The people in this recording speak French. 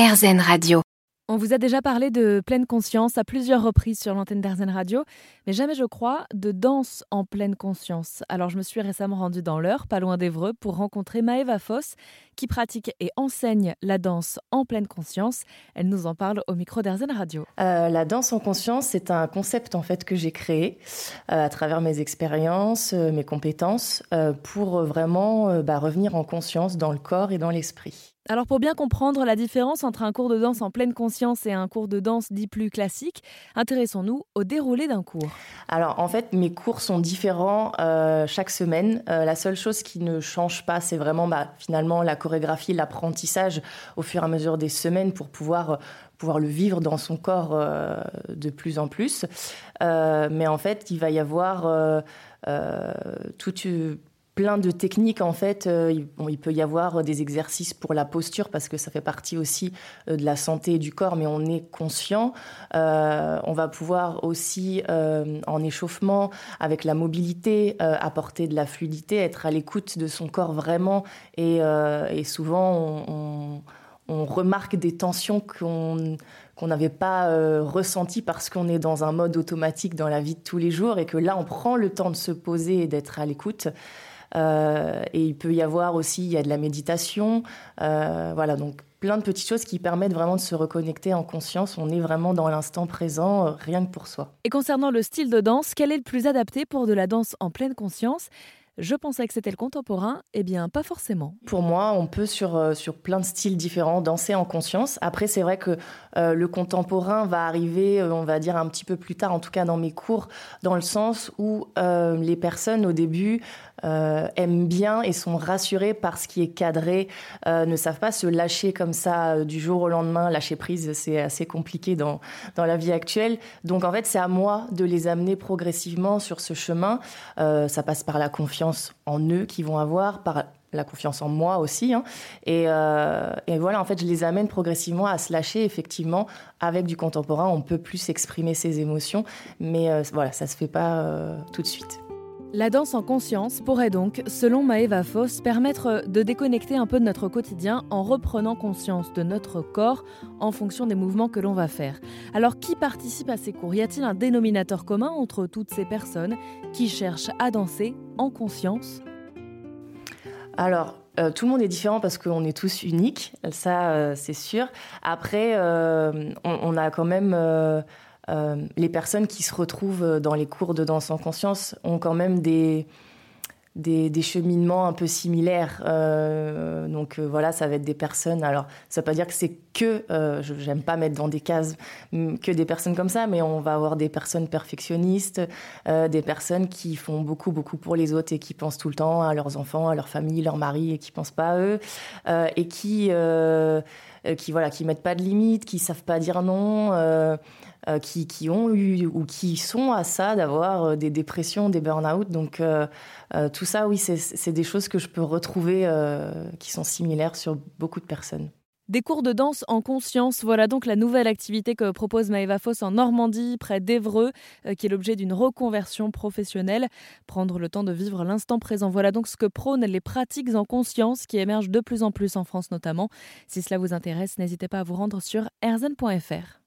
RZN Radio. On vous a déjà parlé de pleine conscience à plusieurs reprises sur l'antenne d'Arzen Radio, mais jamais, je crois, de danse en pleine conscience. Alors, je me suis récemment rendue dans l'heure, pas loin d'Evreux, pour rencontrer Maëva Foss, qui pratique et enseigne la danse en pleine conscience. Elle nous en parle au micro d'Arzen Radio. Euh, la danse en conscience, c'est un concept en fait que j'ai créé euh, à travers mes expériences, euh, mes compétences, pour vraiment bah, revenir en conscience dans le corps et dans l'esprit. Alors pour bien comprendre la différence entre un cours de danse en pleine conscience et un cours de danse dit plus classique, intéressons-nous au déroulé d'un cours. Alors en fait mes cours sont différents euh, chaque semaine. Euh, la seule chose qui ne change pas c'est vraiment bah, finalement la chorégraphie, l'apprentissage au fur et à mesure des semaines pour pouvoir pouvoir le vivre dans son corps euh, de plus en plus. mais en fait il va y avoir toute plein de techniques en fait. Euh, il, peut y avoir des exercices pour la posture parce que ça fait partie aussi euh, de la santé du corps, mais on est conscient. Euh, on va pouvoir aussi en échauffement avec la mobilité apporter de la fluidité, être à l'écoute de son corps vraiment. Et, souvent on, remarque des tensions qu'on qu'on n'avait pas ressenties parce qu'on est dans un mode automatique dans la vie de tous les jours et que là on prend le temps de se poser et d'être à l'écoute. Euh, et il peut y avoir aussi, il y a de la méditation. Euh, voilà, donc plein de petites choses qui permettent vraiment de se reconnecter en conscience. On est vraiment dans l'instant présent, euh, rien que pour soi. Et concernant le style de danse, quel est le plus adapté pour de la danse en pleine conscience? Je pensais que c'était le contemporain, eh bien pas forcément. Pour moi, on peut sur, sur plein de styles différents danser en conscience. Après, c'est vrai que le contemporain va arriver, on va dire un petit peu plus tard, en tout cas dans mes cours, dans le sens où les personnes au début euh, aiment bien et sont rassurés par ce qui est cadré, euh, ne savent pas se lâcher comme ça euh, du jour au lendemain. Lâcher prise, c'est assez compliqué dans, dans la vie actuelle. Donc en fait, c'est à moi de les amener progressivement sur ce chemin. ça passe par la confiance en eux qu'ils vont avoir, par la confiance en moi aussi. Hein. Et, et, voilà, en fait, je les amène progressivement à se lâcher. Effectivement, avec du contemporain, on peut plus exprimer ses émotions, mais voilà, ça se fait pas tout de suite. La danse en conscience pourrait donc, selon Maëva Foss, permettre de déconnecter un peu de notre quotidien en reprenant conscience de notre corps en fonction des mouvements que l'on va faire. Alors qui participe à ces cours? Y a-t-il un dénominateur commun entre toutes ces personnes qui cherchent à danser en conscience? Alors, euh, tout le monde est différent parce qu'on est tous uniques, ça euh, c'est sûr. Après, euh, on, a quand même euh, les personnes qui se retrouvent dans les cours de danse en conscience ont quand même des, des, cheminements un peu similaires. Euh, donc euh, voilà, ça va être des personnes. Alors, ça ne veut pas dire que c'est que, je j'aime pas mettre dans des cases que des personnes comme ça, mais on va avoir des personnes perfectionnistes, des personnes qui font beaucoup, beaucoup pour les autres et qui pensent tout le temps à leurs enfants, à leur famille, leur mari et qui pensent pas à eux, et qui, qui voilà, qui mettent pas de limites, qui savent pas dire non. Euh, qui, qui, ont eu ou qui sont à ça d'avoir euh, des dépressions, des burn-out. Donc euh, tout ça, oui, c'est des choses que je peux retrouver qui sont similaires sur beaucoup de personnes. Des cours de danse en conscience, voilà donc la nouvelle activité que propose Maëva Foss en Normandie, près d'Evreux, qui est l'objet d'une reconversion professionnelle. Prendre le temps de vivre l'instant présent, voilà donc ce que prônent les pratiques en conscience qui émergent de plus en plus en France notamment. Si cela vous intéresse, n'hésitez pas à vous rendre sur erzen.fr.